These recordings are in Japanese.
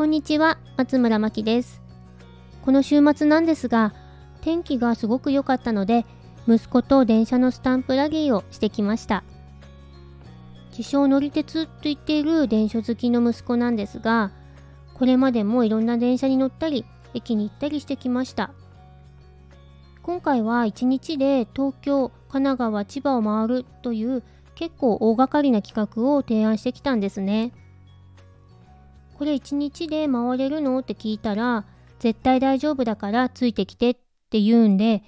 こんにちは、松村真希です。この週末なんですが、天気がすごく良かったので、息子と電車のスタンプラリーをしてきました。自称乗り鉄と言っている電車好きの息子なんですが、これまでもいろんな電車に乗ったり、駅に行ったりしてきました。今回は1日で東京、神奈川、千葉を回るという結構大掛かりな企画を提案してきたんですね。これ1日で回れるの？って聞いたら、絶対大丈夫だからついてきてって言うんで、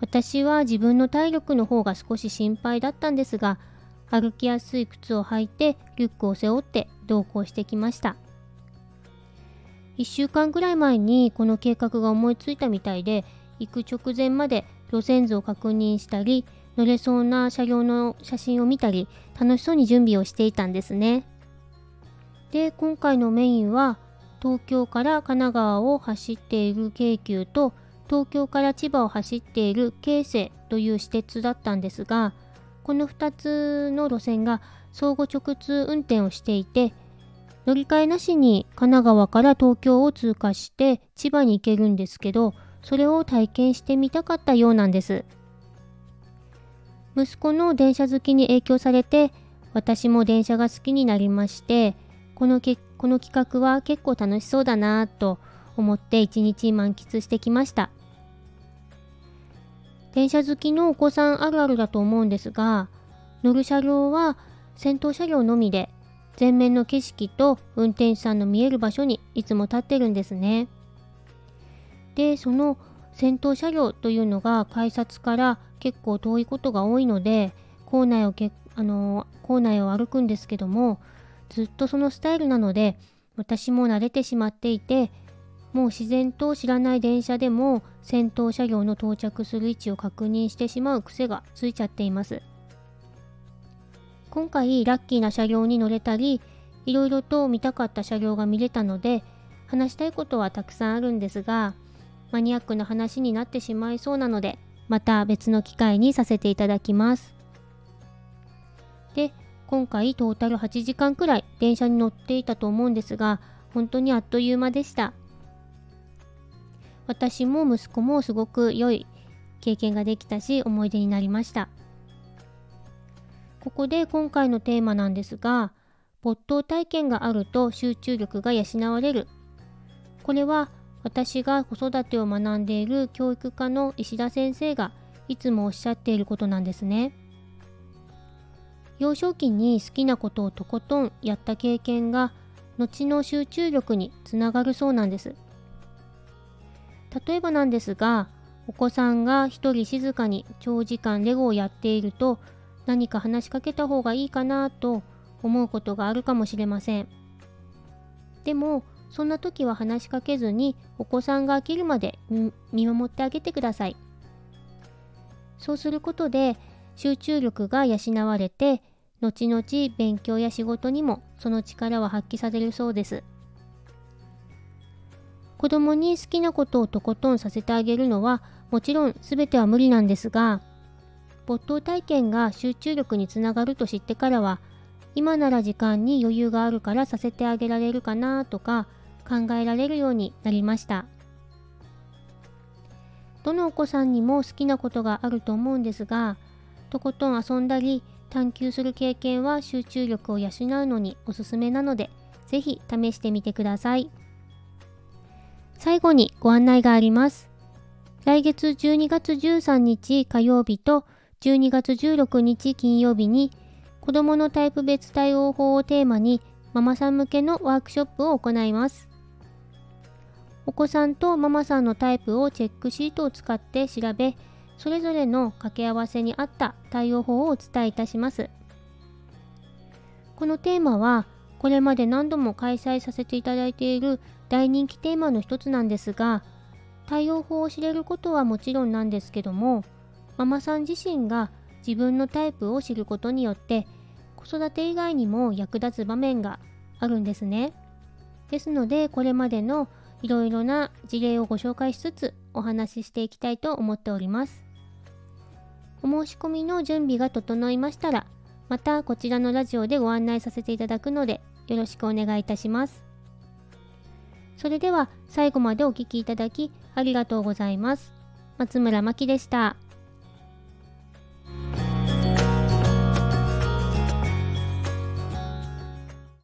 私は自分の体力の方が少し心配だったんですが、歩きやすい靴を履いてリュックを背負って同行してきました。1週間くらい前にこの計画が思いついたみたいで、行く直前まで路線図を確認したり、乗れそうな車両の写真を見たり、楽しそうに準備をしていたんですね。で、今回のメインは、東京から神奈川を走っている京急と、東京から千葉を走っている京成という私鉄だったんですが、この2つの路線が相互直通運転をしていて、乗り換えなしに神奈川から東京を通過して千葉に行けるんですけど、それを体験してみたかったようなんです。息子の電車好きに影響されて、私も電車が好きになりまして、このけこの企画は結構楽しそうだなと思って一日満喫してきました。電車好きのお子さんあるあるだと思うんですが、乗る車両は先頭車両のみで、前面の景色と運転手さんの見える場所にいつも立ってるんですね。で、その先頭車両というのが改札から結構遠いことが多いので、構内をけあの構内を歩くんですけども、ずっとそのスタイルなので、私も慣れてしまっていて、もう自然と知らない電車でも先頭車両の到着する位置を確認してしまう癖がついちゃっています。今回ラッキーな車両に乗れたり、いろいろと見たかった車両が見れたので、話したいことはたくさんあるんですが、マニアックな話になってしまいそうなので、また別の機会にさせていただきます。で、今回トータル8時間くらい電車に乗っていたと思うんですが、本当にあっという間でした。私も息子もすごく良い経験ができたし、思い出になりました。ここで今回のテーマなんですが、没頭体験があると集中力が養われる。これは私が子育てを学んでいる教育科の石田先生がいつもおっしゃっていることなんですね。幼少期に好きなことをとことんやった経験が後の集中力につながるそうなんです。例えばなんですが、お子さんが一人静かに長時間レゴをやっていると何か話しかけた方がいいかなと思うことがあるかもしれません。でも、そんな時は話しかけずにお子さんが飽きるまで見守ってあげてください。そうすることで集中力が養われて後々勉強や仕事にもその力は発揮されるそうです。子供に好きなことをとことんさせてあげるのはもちろん全ては無理なんですが没頭体験が集中力につながると知ってからは今なら時間に余裕があるからさせてあげられるかなとか考えられるようになりましたどのお子さんにも好きなことがあると思うんですがとことん遊んだり探求する経験は集中力を養うのにおすすめなのでぜひ試してみてください最後にご案内があります来月12月13日火曜日と12月16日金曜日に子供のタイプ別対応法をテーマにママさん向けのワークショップを行います。お子さんとママさんのタイプをチェックシートを使って調べ、それぞれの掛け合わせに合った対応法をお伝えいたします。このテーマは、これまで何度も開催させていただいている大人気テーマの一つなんですが、対応法を知れることはもちろんなんですけども、ママさん自身が自分のタイプを知ることによって子育て以外にも役立つ場面があるんですね。ですのでこれまでのいろいろな事例をご紹介しつつお話ししていきたいと思っております。お申し込みの準備が整いましたらまたこちらのラジオでご案内させていただくのでよろしくお願いいたします。それでは最後までお聴きいただきありがとうございます。松村真希でした。